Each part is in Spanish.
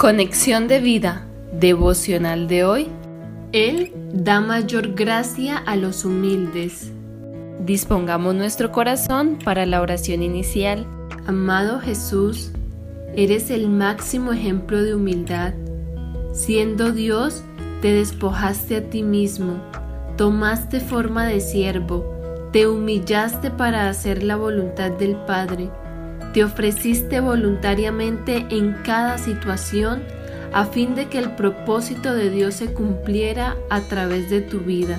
Conexión de vida devocional de hoy. Él da mayor gracia a los humildes. Dispongamos nuestro corazón para la oración inicial. Amado Jesús, eres el máximo ejemplo de humildad. Siendo Dios, te despojaste a ti mismo, tomaste forma de siervo, te humillaste para hacer la voluntad del Padre te ofreciste voluntariamente en cada situación a fin de que el propósito de Dios se cumpliera a través de tu vida.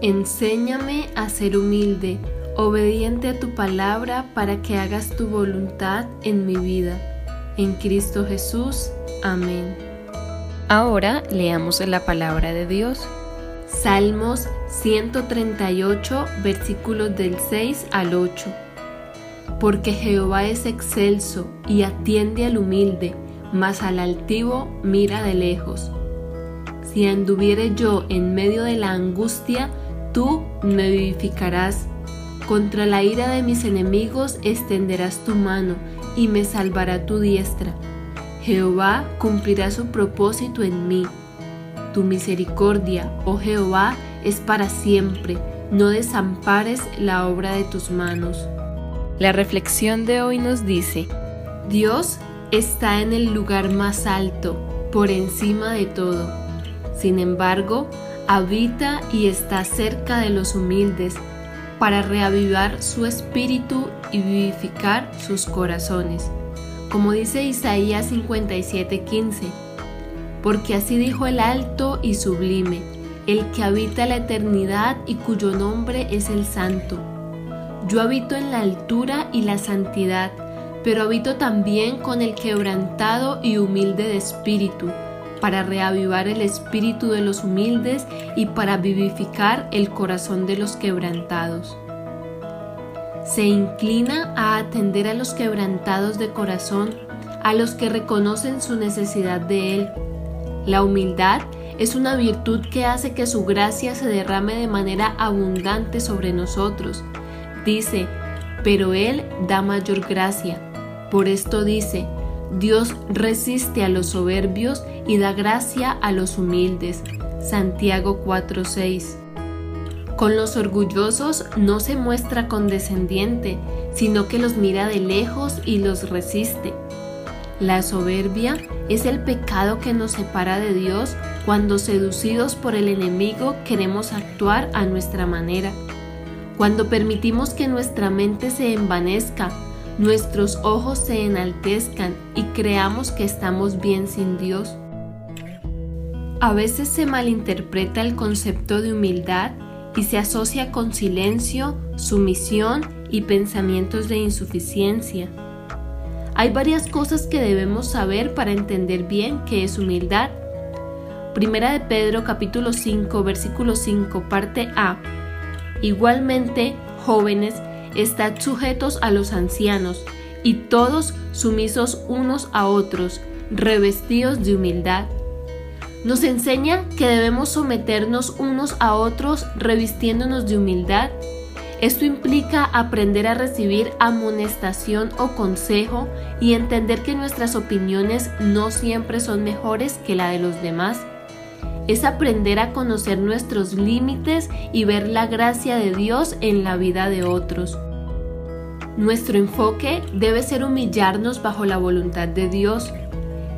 Enséñame a ser humilde, obediente a tu palabra para que hagas tu voluntad en mi vida. En Cristo Jesús. Amén. Ahora leamos la palabra de Dios. Salmos 138 versículos del 6 al 8 porque Jehová es excelso y atiende al humilde, mas al altivo mira de lejos. Si anduviere yo en medio de la angustia, tú me vivificarás. Contra la ira de mis enemigos extenderás tu mano y me salvará tu diestra. Jehová cumplirá su propósito en mí. Tu misericordia, oh Jehová, es para siempre. No desampares la obra de tus manos. La reflexión de hoy nos dice, Dios está en el lugar más alto, por encima de todo. Sin embargo, habita y está cerca de los humildes para reavivar su espíritu y vivificar sus corazones. Como dice Isaías 57:15, porque así dijo el alto y sublime, el que habita la eternidad y cuyo nombre es el santo yo habito en la altura y la santidad, pero habito también con el quebrantado y humilde de espíritu, para reavivar el espíritu de los humildes y para vivificar el corazón de los quebrantados. Se inclina a atender a los quebrantados de corazón, a los que reconocen su necesidad de Él. La humildad es una virtud que hace que su gracia se derrame de manera abundante sobre nosotros, Dice, pero Él da mayor gracia. Por esto dice, Dios resiste a los soberbios y da gracia a los humildes. Santiago 4:6. Con los orgullosos no se muestra condescendiente, sino que los mira de lejos y los resiste. La soberbia es el pecado que nos separa de Dios cuando seducidos por el enemigo queremos actuar a nuestra manera. Cuando permitimos que nuestra mente se envanezca, nuestros ojos se enaltezcan y creamos que estamos bien sin Dios. A veces se malinterpreta el concepto de humildad y se asocia con silencio, sumisión y pensamientos de insuficiencia. Hay varias cosas que debemos saber para entender bien qué es humildad. Primera de Pedro capítulo 5 versículo 5 parte A Igualmente, jóvenes, estad sujetos a los ancianos, y todos sumisos unos a otros, revestidos de humildad. Nos enseña que debemos someternos unos a otros revistiéndonos de humildad. Esto implica aprender a recibir amonestación o consejo y entender que nuestras opiniones no siempre son mejores que la de los demás es aprender a conocer nuestros límites y ver la gracia de Dios en la vida de otros. Nuestro enfoque debe ser humillarnos bajo la voluntad de Dios.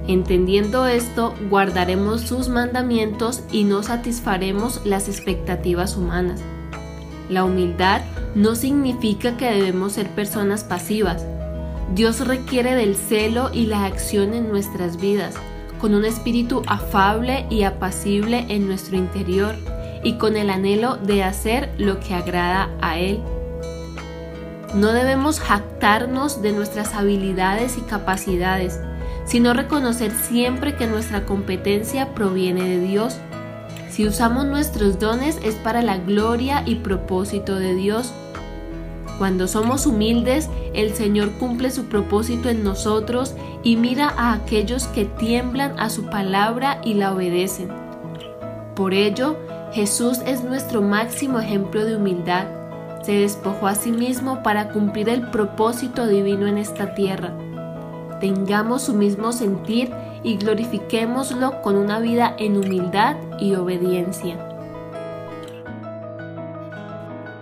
Entendiendo esto, guardaremos sus mandamientos y no satisfaremos las expectativas humanas. La humildad no significa que debemos ser personas pasivas. Dios requiere del celo y la acción en nuestras vidas con un espíritu afable y apacible en nuestro interior y con el anhelo de hacer lo que agrada a Él. No debemos jactarnos de nuestras habilidades y capacidades, sino reconocer siempre que nuestra competencia proviene de Dios. Si usamos nuestros dones es para la gloria y propósito de Dios cuando somos humildes, el Señor cumple su propósito en nosotros y mira a aquellos que tiemblan a su palabra y la obedecen. Por ello, Jesús es nuestro máximo ejemplo de humildad. Se despojó a sí mismo para cumplir el propósito divino en esta tierra. Tengamos su mismo sentir y glorifiquémoslo con una vida en humildad y obediencia.